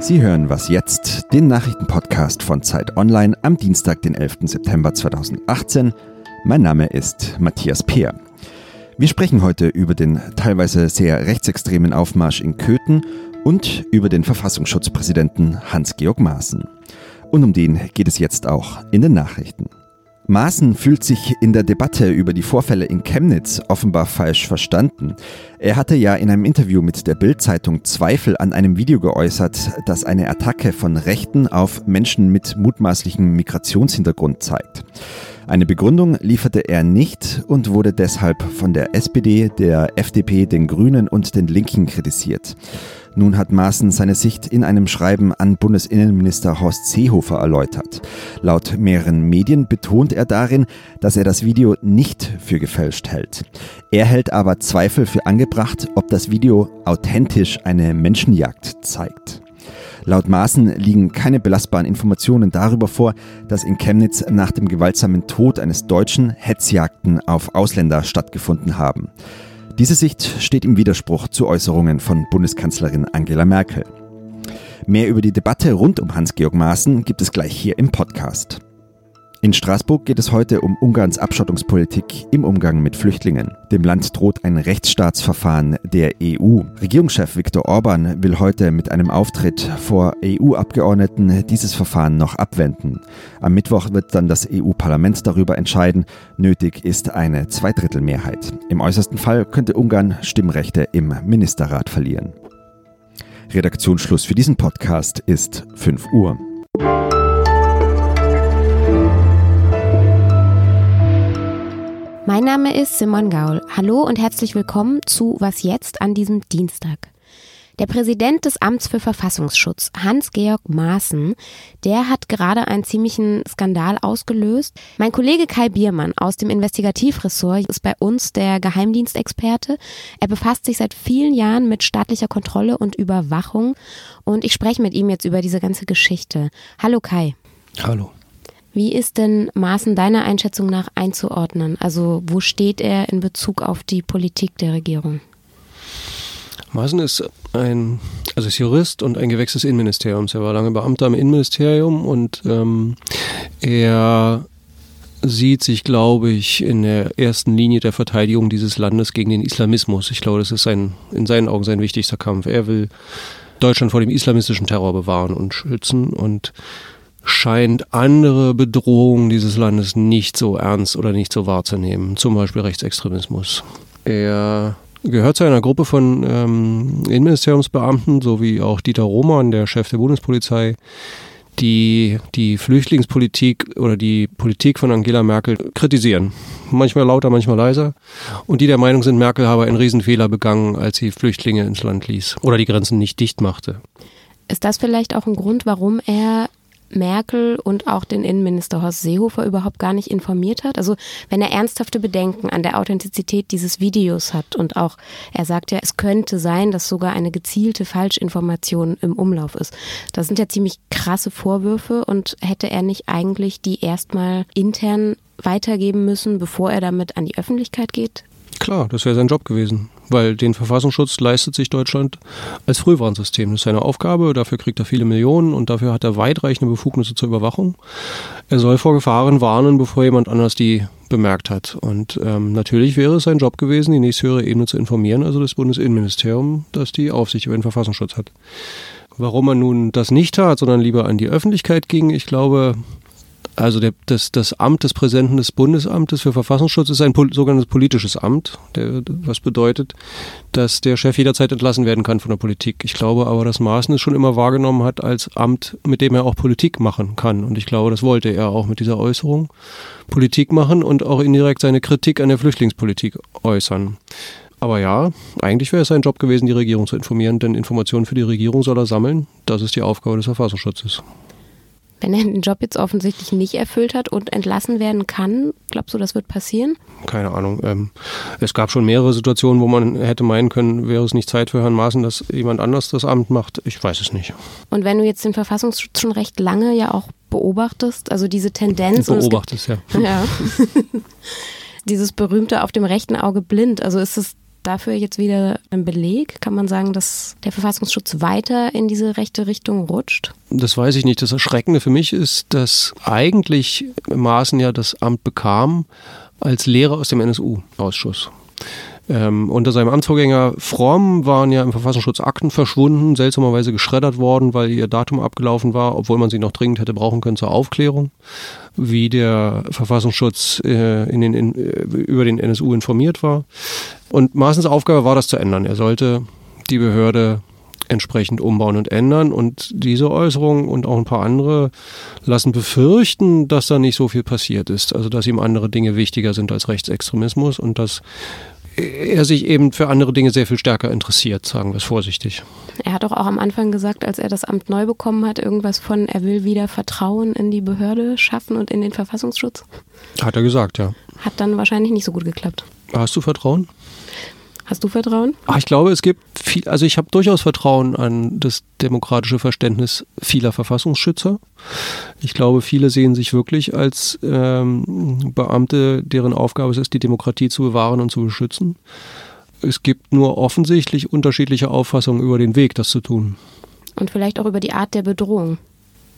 Sie hören Was jetzt, den Nachrichtenpodcast von Zeit Online am Dienstag, den 11. September 2018. Mein Name ist Matthias Peer. Wir sprechen heute über den teilweise sehr rechtsextremen Aufmarsch in Köthen und über den Verfassungsschutzpräsidenten Hans-Georg Maaßen. Und um den geht es jetzt auch in den Nachrichten. Maaßen fühlt sich in der Debatte über die Vorfälle in Chemnitz offenbar falsch verstanden. Er hatte ja in einem Interview mit der Bild-Zeitung Zweifel an einem Video geäußert, das eine Attacke von Rechten auf Menschen mit mutmaßlichem Migrationshintergrund zeigt. Eine Begründung lieferte er nicht und wurde deshalb von der SPD, der FDP, den Grünen und den Linken kritisiert. Nun hat Maaßen seine Sicht in einem Schreiben an Bundesinnenminister Horst Seehofer erläutert. Laut mehreren Medien betont er darin, dass er das Video nicht für gefälscht hält. Er hält aber Zweifel für angebracht, ob das Video authentisch eine Menschenjagd zeigt. Laut Maaßen liegen keine belastbaren Informationen darüber vor, dass in Chemnitz nach dem gewaltsamen Tod eines Deutschen Hetzjagden auf Ausländer stattgefunden haben. Diese Sicht steht im Widerspruch zu Äußerungen von Bundeskanzlerin Angela Merkel. Mehr über die Debatte rund um Hans-Georg Maaßen gibt es gleich hier im Podcast. In Straßburg geht es heute um Ungarns Abschottungspolitik im Umgang mit Flüchtlingen. Dem Land droht ein Rechtsstaatsverfahren der EU. Regierungschef Viktor Orban will heute mit einem Auftritt vor EU-Abgeordneten dieses Verfahren noch abwenden. Am Mittwoch wird dann das EU-Parlament darüber entscheiden. Nötig ist eine Zweidrittelmehrheit. Im äußersten Fall könnte Ungarn Stimmrechte im Ministerrat verlieren. Redaktionsschluss für diesen Podcast ist 5 Uhr. Mein Name ist Simon Gaul. Hallo und herzlich willkommen zu Was jetzt an diesem Dienstag. Der Präsident des Amts für Verfassungsschutz, Hans-Georg Maaßen, der hat gerade einen ziemlichen Skandal ausgelöst. Mein Kollege Kai Biermann aus dem Investigativressort ist bei uns der Geheimdienstexperte. Er befasst sich seit vielen Jahren mit staatlicher Kontrolle und Überwachung und ich spreche mit ihm jetzt über diese ganze Geschichte. Hallo Kai. Hallo. Wie ist denn Maaßen deiner Einschätzung nach einzuordnen? Also wo steht er in Bezug auf die Politik der Regierung? Maaßen ist ein, also ist Jurist und ein Gewächs des Innenministeriums. Er war lange Beamter im Innenministerium und ähm, er sieht sich, glaube ich, in der ersten Linie der Verteidigung dieses Landes gegen den Islamismus. Ich glaube, das ist sein, in seinen Augen sein wichtigster Kampf. Er will Deutschland vor dem islamistischen Terror bewahren und schützen und scheint andere Bedrohungen dieses Landes nicht so ernst oder nicht so wahrzunehmen, zum Beispiel Rechtsextremismus. Er gehört zu einer Gruppe von ähm, Innenministeriumsbeamten, sowie auch Dieter Roman, der Chef der Bundespolizei, die die Flüchtlingspolitik oder die Politik von Angela Merkel kritisieren. Manchmal lauter, manchmal leiser. Und die der Meinung sind, Merkel habe einen Riesenfehler begangen, als sie Flüchtlinge ins Land ließ oder die Grenzen nicht dicht machte. Ist das vielleicht auch ein Grund, warum er Merkel und auch den Innenminister Horst Seehofer überhaupt gar nicht informiert hat? Also wenn er ernsthafte Bedenken an der Authentizität dieses Videos hat und auch er sagt ja, es könnte sein, dass sogar eine gezielte Falschinformation im Umlauf ist. Das sind ja ziemlich krasse Vorwürfe und hätte er nicht eigentlich die erstmal intern weitergeben müssen, bevor er damit an die Öffentlichkeit geht? Klar, das wäre sein Job gewesen, weil den Verfassungsschutz leistet sich Deutschland als Frühwarnsystem. Das ist seine Aufgabe, dafür kriegt er viele Millionen und dafür hat er weitreichende Befugnisse zur Überwachung. Er soll vor Gefahren warnen, bevor jemand anders die bemerkt hat. Und ähm, natürlich wäre es sein Job gewesen, die nächsthöhere Ebene zu informieren, also das Bundesinnenministerium, das die Aufsicht über den Verfassungsschutz hat. Warum er nun das nicht tat, sondern lieber an die Öffentlichkeit ging, ich glaube, also der, das, das Amt des Präsidenten des Bundesamtes für Verfassungsschutz ist ein pol sogenanntes politisches Amt, der, was bedeutet, dass der Chef jederzeit entlassen werden kann von der Politik. Ich glaube aber, dass Maaßen es schon immer wahrgenommen hat als Amt, mit dem er auch Politik machen kann. Und ich glaube, das wollte er auch mit dieser Äußerung. Politik machen und auch indirekt seine Kritik an der Flüchtlingspolitik äußern. Aber ja, eigentlich wäre es sein Job gewesen, die Regierung zu informieren, denn Informationen für die Regierung soll er sammeln. Das ist die Aufgabe des Verfassungsschutzes. Wenn er den Job jetzt offensichtlich nicht erfüllt hat und entlassen werden kann, glaubst du, das wird passieren? Keine Ahnung. Ähm, es gab schon mehrere Situationen, wo man hätte meinen können, wäre es nicht Zeit für Herrn Maaßen, dass jemand anders das Amt macht. Ich weiß es nicht. Und wenn du jetzt den Verfassungsschutz schon recht lange ja auch beobachtest, also diese Tendenz. Beobachtest, ja. Ja. Dieses berühmte auf dem rechten Auge blind. Also ist es dafür jetzt wieder ein Beleg? Kann man sagen, dass der Verfassungsschutz weiter in diese rechte Richtung rutscht? Das weiß ich nicht. Das Erschreckende für mich ist, dass eigentlich Maaßen ja das Amt bekam als Lehrer aus dem NSU-Ausschuss. Ähm, unter seinem Amtsvorgänger Fromm waren ja im Verfassungsschutz Akten verschwunden, seltsamerweise geschreddert worden, weil ihr Datum abgelaufen war, obwohl man sie noch dringend hätte brauchen können zur Aufklärung, wie der Verfassungsschutz äh, in den, in, äh, über den NSU informiert war. Und Maaßens Aufgabe war das zu ändern. Er sollte die Behörde entsprechend umbauen und ändern. Und diese Äußerung und auch ein paar andere lassen befürchten, dass da nicht so viel passiert ist. Also dass ihm andere Dinge wichtiger sind als Rechtsextremismus und dass er sich eben für andere Dinge sehr viel stärker interessiert, sagen wir es vorsichtig. Er hat doch auch am Anfang gesagt, als er das Amt neu bekommen hat, irgendwas von, er will wieder Vertrauen in die Behörde schaffen und in den Verfassungsschutz. Hat er gesagt, ja. Hat dann wahrscheinlich nicht so gut geklappt. Hast du Vertrauen? Hast du Vertrauen? Ach, ich glaube, es gibt viel, also ich habe durchaus Vertrauen an das demokratische Verständnis vieler Verfassungsschützer. Ich glaube, viele sehen sich wirklich als ähm, Beamte, deren Aufgabe es ist, die Demokratie zu bewahren und zu beschützen. Es gibt nur offensichtlich unterschiedliche Auffassungen über den Weg, das zu tun. Und vielleicht auch über die Art der Bedrohung.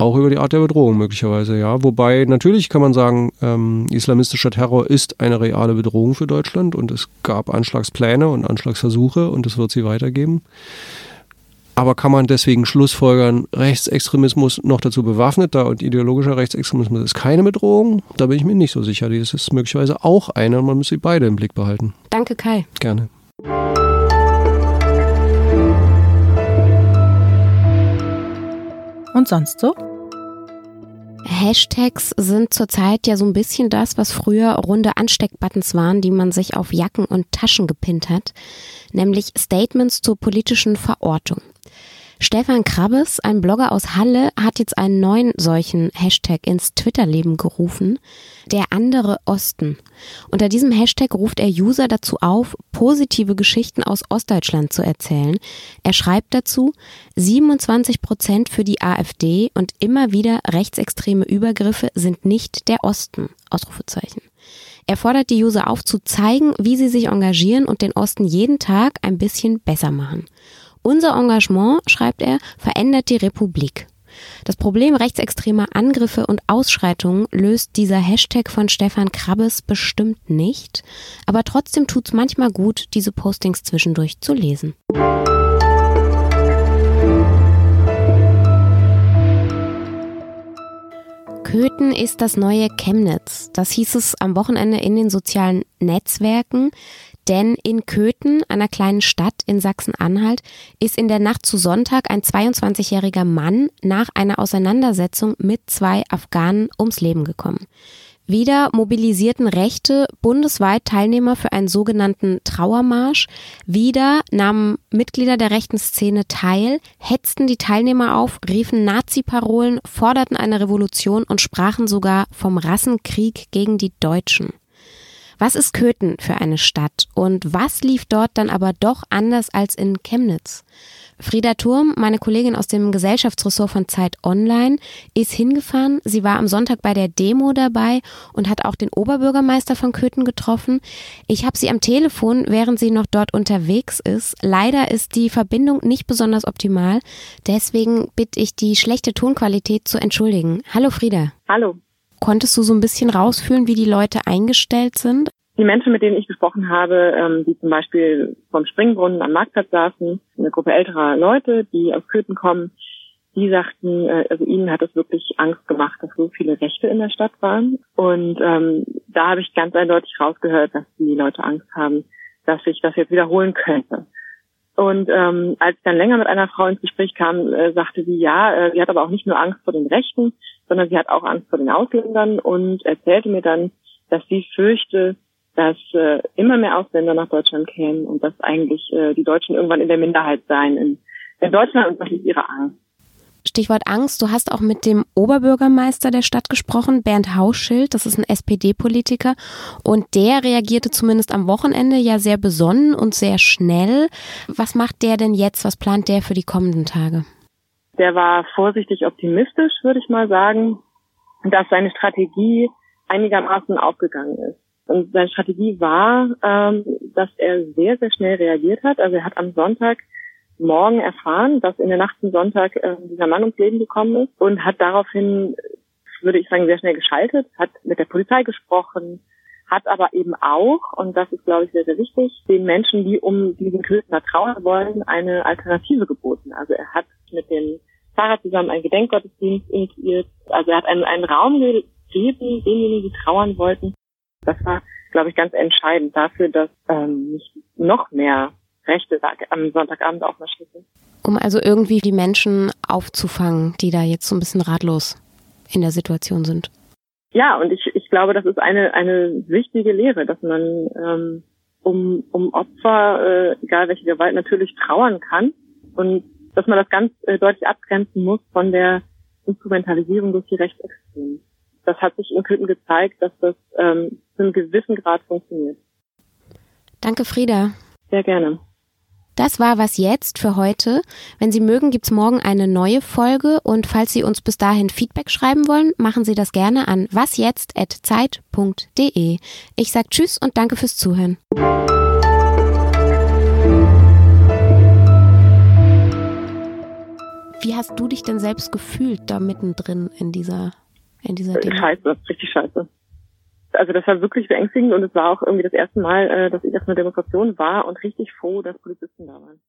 Auch über die Art der Bedrohung möglicherweise, ja. Wobei natürlich kann man sagen, ähm, islamistischer Terror ist eine reale Bedrohung für Deutschland und es gab Anschlagspläne und Anschlagsversuche und es wird sie weitergeben. Aber kann man deswegen Schlussfolgern, Rechtsextremismus noch dazu bewaffneter und ideologischer Rechtsextremismus ist keine Bedrohung? Da bin ich mir nicht so sicher. Das ist möglicherweise auch eine und man muss sie beide im Blick behalten. Danke, Kai. Gerne. Und sonst so? Hashtags sind zurzeit ja so ein bisschen das, was früher runde Ansteckbuttons waren, die man sich auf Jacken und Taschen gepinnt hat, nämlich Statements zur politischen Verortung. Stefan Krabbes, ein Blogger aus Halle, hat jetzt einen neuen solchen Hashtag ins Twitter-Leben gerufen, der andere Osten. Unter diesem Hashtag ruft er User dazu auf, positive Geschichten aus Ostdeutschland zu erzählen. Er schreibt dazu, 27 Prozent für die AfD und immer wieder rechtsextreme Übergriffe sind nicht der Osten. Ausrufezeichen. Er fordert die User auf, zu zeigen, wie sie sich engagieren und den Osten jeden Tag ein bisschen besser machen. Unser Engagement, schreibt er, verändert die Republik. Das Problem rechtsextremer Angriffe und Ausschreitungen löst dieser Hashtag von Stefan Krabbes bestimmt nicht, aber trotzdem tut's manchmal gut, diese Postings zwischendurch zu lesen. Köthen ist das neue Chemnitz. Das hieß es am Wochenende in den sozialen Netzwerken. Denn in Köthen, einer kleinen Stadt in Sachsen-Anhalt, ist in der Nacht zu Sonntag ein 22-jähriger Mann nach einer Auseinandersetzung mit zwei Afghanen ums Leben gekommen. Wieder mobilisierten Rechte bundesweit Teilnehmer für einen sogenannten Trauermarsch. Wieder nahmen Mitglieder der rechten Szene teil, hetzten die Teilnehmer auf, riefen Nazi-Parolen, forderten eine Revolution und sprachen sogar vom Rassenkrieg gegen die Deutschen. Was ist Köthen für eine Stadt und was lief dort dann aber doch anders als in Chemnitz? Frieda Turm, meine Kollegin aus dem Gesellschaftsressort von Zeit Online, ist hingefahren. Sie war am Sonntag bei der Demo dabei und hat auch den Oberbürgermeister von Köthen getroffen. Ich habe sie am Telefon, während sie noch dort unterwegs ist. Leider ist die Verbindung nicht besonders optimal. Deswegen bitte ich die schlechte Tonqualität zu entschuldigen. Hallo Frieda. Hallo. Konntest du so ein bisschen rausfühlen, wie die Leute eingestellt sind? Die Menschen, mit denen ich gesprochen habe, ähm, die zum Beispiel vom Springbrunnen am Marktplatz saßen, eine Gruppe älterer Leute, die aus Köthen kommen, die sagten, äh, also ihnen hat es wirklich Angst gemacht, dass so viele Rechte in der Stadt waren. Und ähm, da habe ich ganz eindeutig rausgehört, dass die Leute Angst haben, dass sich das jetzt wiederholen könnte. Und ähm, als ich dann länger mit einer Frau ins Gespräch kam, äh, sagte sie, ja, äh, sie hat aber auch nicht nur Angst vor den Rechten, sondern sie hat auch Angst vor den Ausländern und erzählte mir dann, dass sie fürchte, dass äh, immer mehr Ausländer nach Deutschland kämen und dass eigentlich äh, die Deutschen irgendwann in der Minderheit seien in, in Deutschland und das ist ihre Angst. Stichwort Angst. Du hast auch mit dem Oberbürgermeister der Stadt gesprochen, Bernd Hauschild. Das ist ein SPD-Politiker. Und der reagierte zumindest am Wochenende ja sehr besonnen und sehr schnell. Was macht der denn jetzt? Was plant der für die kommenden Tage? Der war vorsichtig optimistisch, würde ich mal sagen, dass seine Strategie einigermaßen aufgegangen ist. Und seine Strategie war, ähm, dass er sehr, sehr schnell reagiert hat. Also er hat am Sonntag morgen erfahren, dass in der Nacht zum Sonntag äh, dieser Mann ums Leben gekommen ist und hat daraufhin, würde ich sagen, sehr schnell geschaltet, hat mit der Polizei gesprochen, hat aber eben auch, und das ist, glaube ich, sehr, sehr wichtig, den Menschen, die um diesen Kürzner trauern wollen, eine Alternative geboten. Also er hat mit dem Pfarrer zusammen einen Gedenkgottesdienst initiiert. Also er hat einen, einen Raum gegeben, denjenigen, die trauern wollten. Das war, glaube ich, ganz entscheidend dafür, dass ähm, nicht noch mehr Rechte am Sonntagabend aufmarschiert sind. Um also irgendwie die Menschen aufzufangen, die da jetzt so ein bisschen ratlos in der Situation sind. Ja, und ich, ich glaube, das ist eine, eine wichtige Lehre, dass man ähm, um, um Opfer, äh, egal welche Gewalt, natürlich trauern kann und dass man das ganz äh, deutlich abgrenzen muss von der Instrumentalisierung durch die Rechtsextremen. Das hat sich in Köthen gezeigt, dass das ähm, zu einem gewissen Grad funktioniert. Danke, Frieda. Sehr gerne. Das war was jetzt für heute. Wenn Sie mögen, gibt's morgen eine neue Folge und falls Sie uns bis dahin Feedback schreiben wollen, machen Sie das gerne an wasjetzt@zeit.de. Ich sag Tschüss und danke fürs Zuhören. Wie hast du dich denn selbst gefühlt da mittendrin in dieser in dieser Demo? Scheiße, richtig scheiße. Also das war wirklich beängstigend und es war auch irgendwie das erste Mal, äh, dass ich auf einer Demonstration war und richtig froh, dass Polizisten da waren.